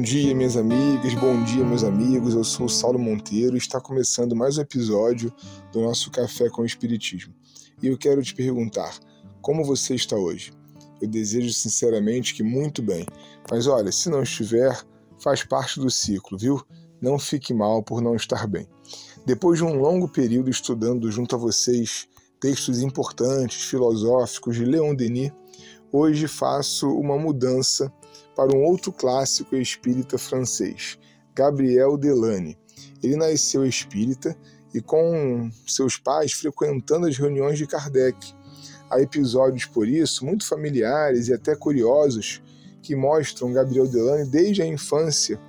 Bom dia, minhas amigas, bom dia, meus amigos. Eu sou o Saulo Monteiro e está começando mais um episódio do nosso Café com o Espiritismo. E eu quero te perguntar: como você está hoje? Eu desejo sinceramente que muito bem, mas olha, se não estiver, faz parte do ciclo, viu? Não fique mal por não estar bem. Depois de um longo período estudando junto a vocês textos importantes, filosóficos de Leon Denis, hoje faço uma mudança para um outro clássico espírita francês, Gabriel Delane. Ele nasceu espírita e com seus pais frequentando as reuniões de Kardec. Há episódios, por isso, muito familiares e até curiosos que mostram Gabriel Delane desde a infância,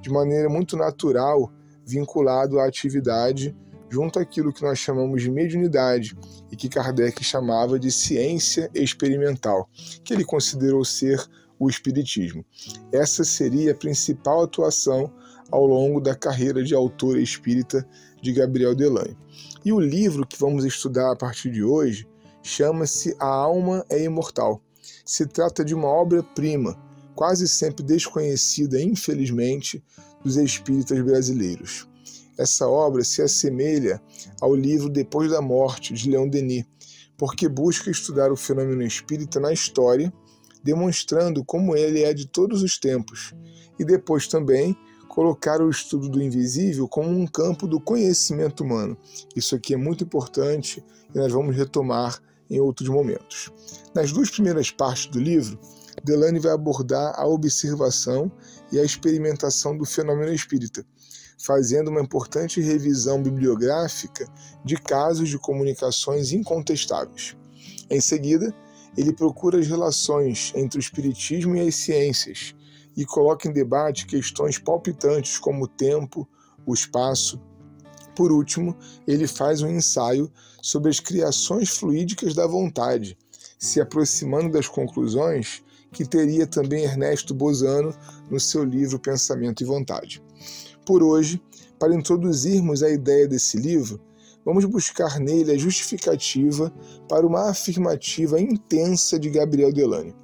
de maneira muito natural, vinculado à atividade junto àquilo que nós chamamos de mediunidade e que Kardec chamava de ciência experimental, que ele considerou ser o Espiritismo. Essa seria a principal atuação ao longo da carreira de autor espírita de Gabriel Delane. E o livro que vamos estudar a partir de hoje chama-se A Alma é Imortal. Se trata de uma obra-prima, quase sempre desconhecida, infelizmente, dos espíritas brasileiros. Essa obra se assemelha ao livro Depois da Morte, de Leon Denis, porque busca estudar o fenômeno espírita na história demonstrando como ele é de todos os tempos, e depois também colocar o estudo do invisível como um campo do conhecimento humano. Isso aqui é muito importante e nós vamos retomar em outros momentos. Nas duas primeiras partes do livro, Delane vai abordar a observação e a experimentação do fenômeno espírita, fazendo uma importante revisão bibliográfica de casos de comunicações incontestáveis. Em seguida, ele procura as relações entre o espiritismo e as ciências e coloca em debate questões palpitantes como o tempo, o espaço. Por último, ele faz um ensaio sobre as criações fluídicas da vontade, se aproximando das conclusões que teria também Ernesto Bozano no seu livro Pensamento e Vontade. Por hoje, para introduzirmos a ideia desse livro, vamos buscar nele a justificativa para uma afirmativa intensa de Gabriel Delane.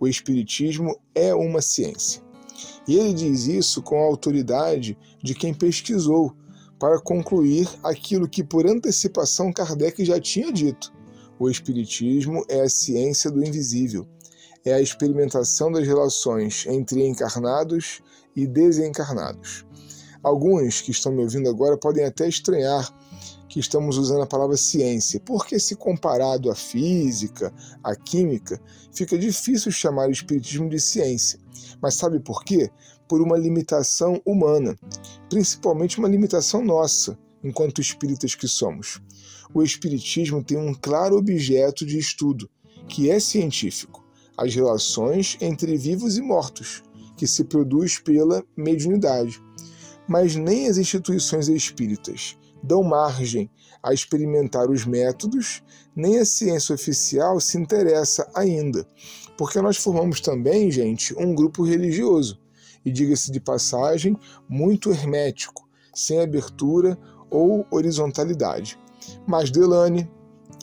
O Espiritismo é uma ciência. E ele diz isso com a autoridade de quem pesquisou, para concluir aquilo que por antecipação Kardec já tinha dito. O Espiritismo é a ciência do invisível, é a experimentação das relações entre encarnados e desencarnados. Alguns que estão me ouvindo agora podem até estranhar que estamos usando a palavra ciência, porque se comparado à física, à química, fica difícil chamar o espiritismo de ciência. Mas sabe por quê? Por uma limitação humana, principalmente uma limitação nossa, enquanto espíritas que somos. O espiritismo tem um claro objeto de estudo, que é científico: as relações entre vivos e mortos, que se produz pela mediunidade. Mas nem as instituições espíritas, dão margem a experimentar os métodos, nem a ciência oficial se interessa ainda, porque nós formamos também, gente, um grupo religioso, e diga-se de passagem, muito hermético, sem abertura ou horizontalidade. Mas Delane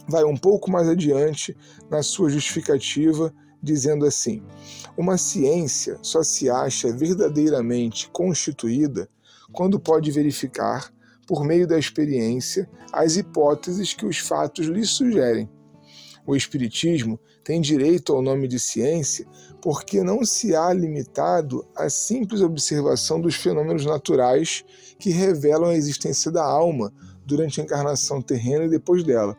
vai um pouco mais adiante na sua justificativa, dizendo assim: uma ciência só se acha verdadeiramente constituída quando pode verificar por meio da experiência, as hipóteses que os fatos lhe sugerem. O Espiritismo tem direito ao nome de ciência porque não se há limitado à simples observação dos fenômenos naturais que revelam a existência da alma durante a encarnação terrena e depois dela.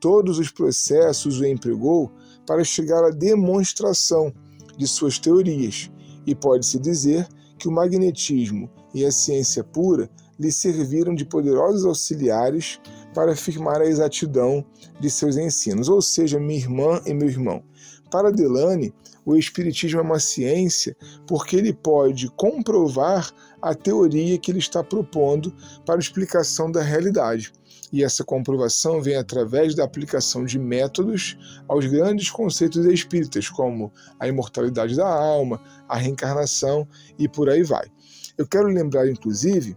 Todos os processos o empregou para chegar à demonstração de suas teorias, e pode-se dizer que o magnetismo e a ciência pura lhe serviram de poderosos auxiliares para afirmar a exatidão de seus ensinos, ou seja, minha irmã e meu irmão. Para Delane, o Espiritismo é uma ciência porque ele pode comprovar a teoria que ele está propondo para explicação da realidade. E essa comprovação vem através da aplicação de métodos aos grandes conceitos espíritas, como a imortalidade da alma, a reencarnação e por aí vai. Eu quero lembrar, inclusive,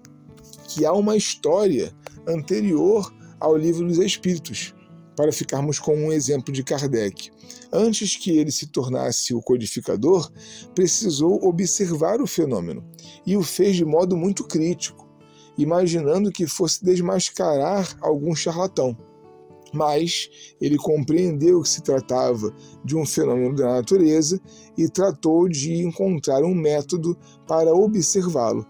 que há uma história anterior ao livro dos Espíritos, para ficarmos com um exemplo de Kardec. Antes que ele se tornasse o codificador, precisou observar o fenômeno e o fez de modo muito crítico, imaginando que fosse desmascarar algum charlatão. Mas ele compreendeu que se tratava de um fenômeno da natureza e tratou de encontrar um método para observá-lo.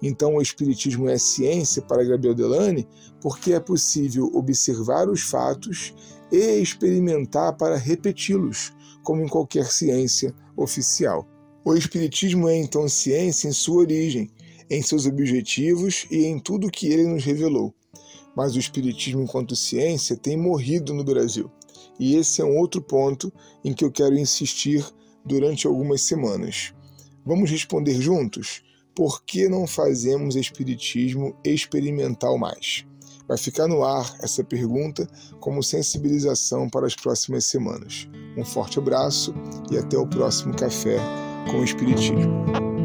Então, o Espiritismo é ciência para Gabriel Delane porque é possível observar os fatos e experimentar para repeti-los, como em qualquer ciência oficial. O Espiritismo é então ciência em sua origem, em seus objetivos e em tudo que ele nos revelou. Mas o Espiritismo, enquanto ciência, tem morrido no Brasil. E esse é um outro ponto em que eu quero insistir durante algumas semanas. Vamos responder juntos? por que não fazemos espiritismo experimental mais? Vai ficar no ar essa pergunta como sensibilização para as próximas semanas. Um forte abraço e até o próximo Café com o Espiritismo.